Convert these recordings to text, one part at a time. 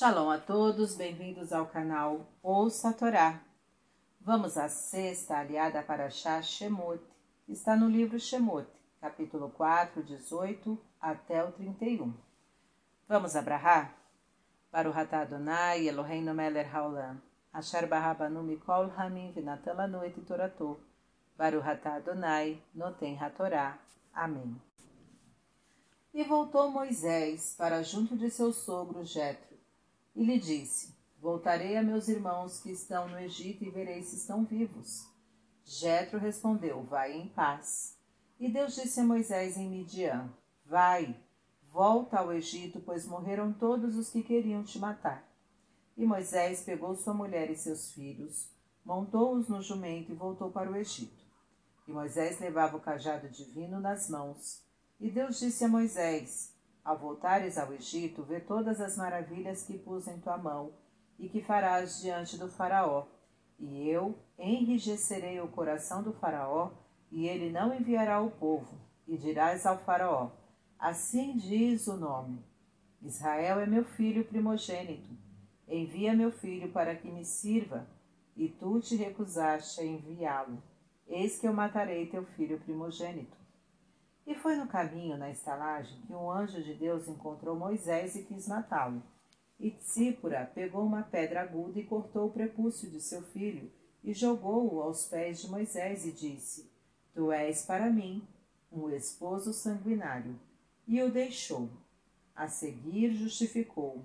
Shalom a todos, bem-vindos ao canal Ouça a Torá. Vamos à sexta aliada para Shá Shemot, está no livro Shemot, capítulo 4, 18 até o 31. Vamos abrahar? Para o Ratá Adonai, Eloheinu Meler Haolam, Asher Barabanu Mikol Hamim Vinatan Noite Toratô, para o Ratá Adonai, Noten Hatorá. Amém. E voltou Moisés para junto de seu sogro Jetro, e lhe disse: Voltarei a meus irmãos que estão no Egito e verei se estão vivos. Jetro respondeu: Vai em paz. E Deus disse a Moisés em Midian: Vai, volta ao Egito, pois morreram todos os que queriam te matar. E Moisés pegou sua mulher e seus filhos, montou-os no jumento e voltou para o Egito. E Moisés levava o cajado divino nas mãos. E Deus disse a Moisés: ao voltares ao Egito, vê todas as maravilhas que pus em tua mão e que farás diante do Faraó. E eu enrijecerei o coração do Faraó, e ele não enviará o povo. E dirás ao Faraó: Assim diz o nome: Israel é meu filho primogênito. Envia meu filho para que me sirva, e tu te recusaste a enviá-lo. Eis que eu matarei teu filho primogênito. E foi no caminho, na estalagem, que um anjo de Deus encontrou Moisés e quis matá-lo. E Tsípora pegou uma pedra aguda e cortou o prepúcio de seu filho, e jogou-o aos pés de Moisés e disse: Tu és para mim um esposo sanguinário. E o deixou. A seguir justificou: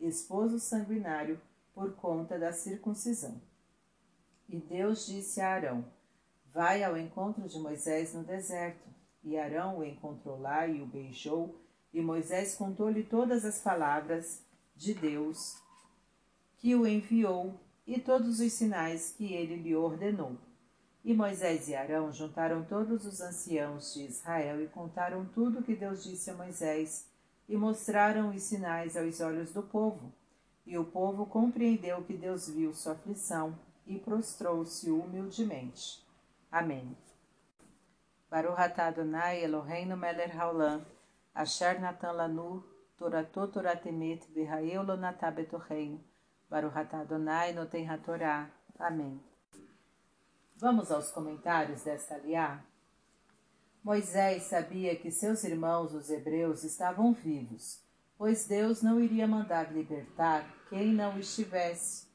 esposo sanguinário por conta da circuncisão. E Deus disse a Arão: Vai ao encontro de Moisés no deserto e Arão o encontrou lá e o beijou, e Moisés contou-lhe todas as palavras de Deus que o enviou e todos os sinais que ele lhe ordenou. E Moisés e Arão juntaram todos os anciãos de Israel e contaram tudo o que Deus disse a Moisés, e mostraram os sinais aos olhos do povo. E o povo compreendeu que Deus viu sua aflição e prostrou-se humildemente. Amém. Baruch atah Adonai Eloheinu melech haolam, asher natan lanu toratot toratemet v'hayeu lo natah betocheinu. Baruch atah Adonai noten hatorá. Amém. Vamos aos comentários desta aliá? Moisés sabia que seus irmãos, os hebreus, estavam vivos, pois Deus não iria mandar libertar quem não estivesse.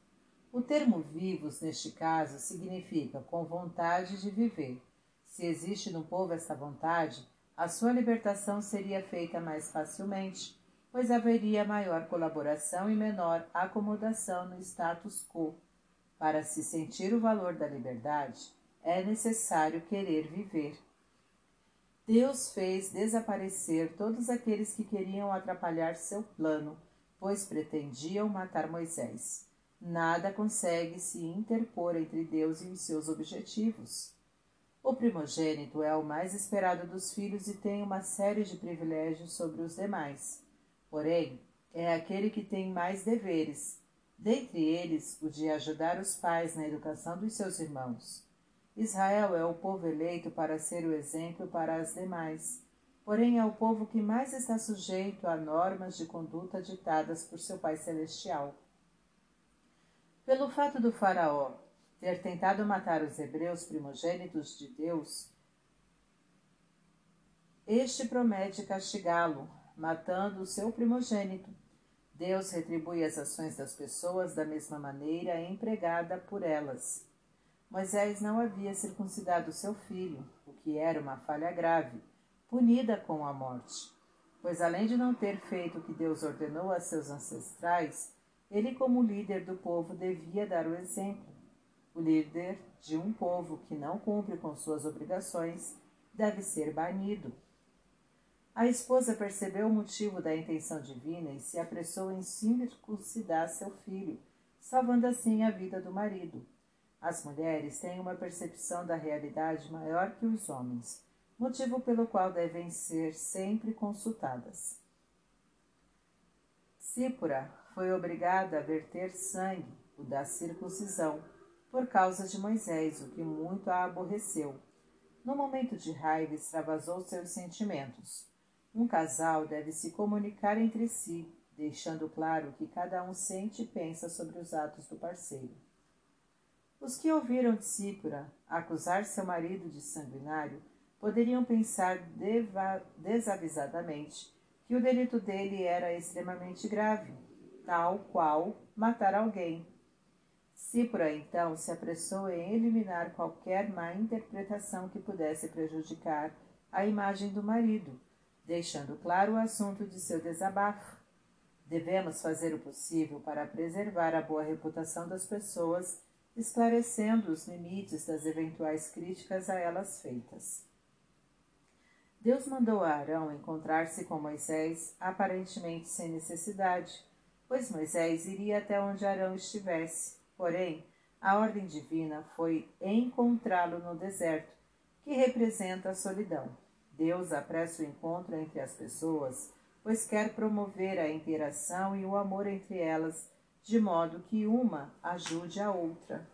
O termo vivos, neste caso, significa com vontade de viver. Se existe no povo essa vontade, a sua libertação seria feita mais facilmente, pois haveria maior colaboração e menor acomodação no status quo. Para se sentir o valor da liberdade, é necessário querer viver. Deus fez desaparecer todos aqueles que queriam atrapalhar seu plano, pois pretendiam matar Moisés. Nada consegue se interpor entre Deus e os seus objetivos. O primogênito é o mais esperado dos filhos e tem uma série de privilégios sobre os demais. Porém, é aquele que tem mais deveres, dentre eles o de ajudar os pais na educação dos seus irmãos. Israel é o povo eleito para ser o exemplo para as demais, porém é o povo que mais está sujeito a normas de conduta ditadas por seu Pai Celestial. Pelo fato do Faraó ter tentado matar os hebreus primogênitos de Deus, este promete castigá-lo, matando o seu primogênito. Deus retribui as ações das pessoas da mesma maneira empregada por elas. Moisés não havia circuncidado seu filho, o que era uma falha grave, punida com a morte. Pois além de não ter feito o que Deus ordenou a seus ancestrais, ele, como líder do povo, devia dar o exemplo. O líder de um povo que não cumpre com suas obrigações deve ser banido. A esposa percebeu o motivo da intenção divina e se apressou em circuncidar seu filho, salvando assim a vida do marido. As mulheres têm uma percepção da realidade maior que os homens, motivo pelo qual devem ser sempre consultadas. Sípora foi obrigada a verter sangue, o da circuncisão, por causa de Moisés, o que muito a aborreceu. No momento de raiva, extravasou seus sentimentos. Um casal deve se comunicar entre si, deixando claro o que cada um sente e pensa sobre os atos do parceiro. Os que ouviram Tsípora acusar seu marido de sanguinário poderiam pensar desavisadamente que o delito dele era extremamente grave, tal qual matar alguém. Cípora então se apressou em eliminar qualquer má interpretação que pudesse prejudicar a imagem do marido, deixando claro o assunto de seu desabafo. Devemos fazer o possível para preservar a boa reputação das pessoas, esclarecendo os limites das eventuais críticas a elas feitas. Deus mandou a Arão encontrar-se com Moisés, aparentemente sem necessidade, pois Moisés iria até onde Arão estivesse. Porém, a ordem divina foi encontrá-lo no deserto, que representa a solidão. Deus apressa o encontro entre as pessoas, pois quer promover a interação e o amor entre elas, de modo que uma ajude a outra.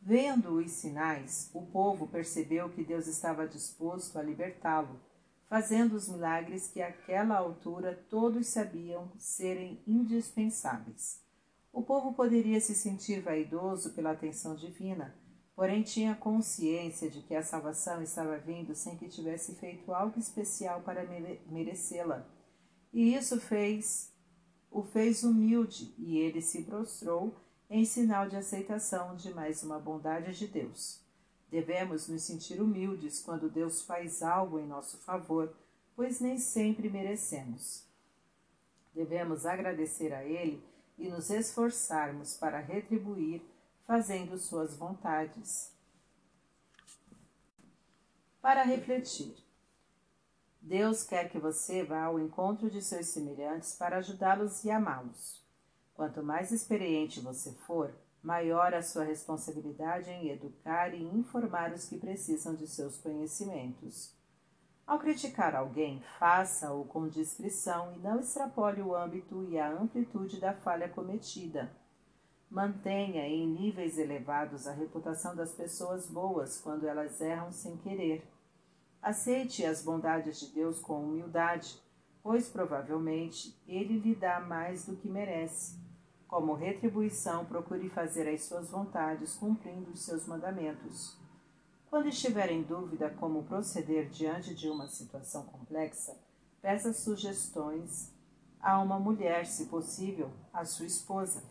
Vendo os sinais, o povo percebeu que Deus estava disposto a libertá-lo, fazendo os milagres que àquela altura todos sabiam serem indispensáveis. O povo poderia se sentir vaidoso pela atenção divina, porém tinha consciência de que a salvação estava vindo sem que tivesse feito algo especial para merecê-la. E isso fez o fez humilde, e ele se prostrou em sinal de aceitação de mais uma bondade de Deus. Devemos nos sentir humildes quando Deus faz algo em nosso favor, pois nem sempre merecemos. Devemos agradecer a Ele e nos esforçarmos para retribuir, fazendo suas vontades. Para refletir. Deus quer que você vá ao encontro de seus semelhantes para ajudá-los e amá-los. Quanto mais experiente você for, maior a sua responsabilidade em educar e informar os que precisam de seus conhecimentos. Ao criticar alguém, faça-o com discrição e não extrapole o âmbito e a amplitude da falha cometida. Mantenha em níveis elevados a reputação das pessoas boas quando elas erram sem querer. Aceite as bondades de Deus com humildade, pois provavelmente ele lhe dá mais do que merece. Como retribuição, procure fazer as suas vontades cumprindo os seus mandamentos. Quando estiver em dúvida como proceder diante de uma situação complexa, peça sugestões a uma mulher, se possível, a sua esposa.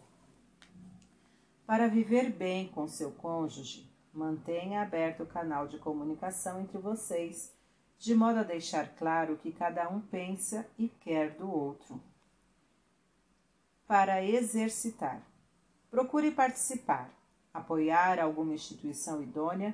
Para viver bem com seu cônjuge, mantenha aberto o canal de comunicação entre vocês, de modo a deixar claro o que cada um pensa e quer do outro para exercitar. Procure participar, apoiar alguma instituição idônea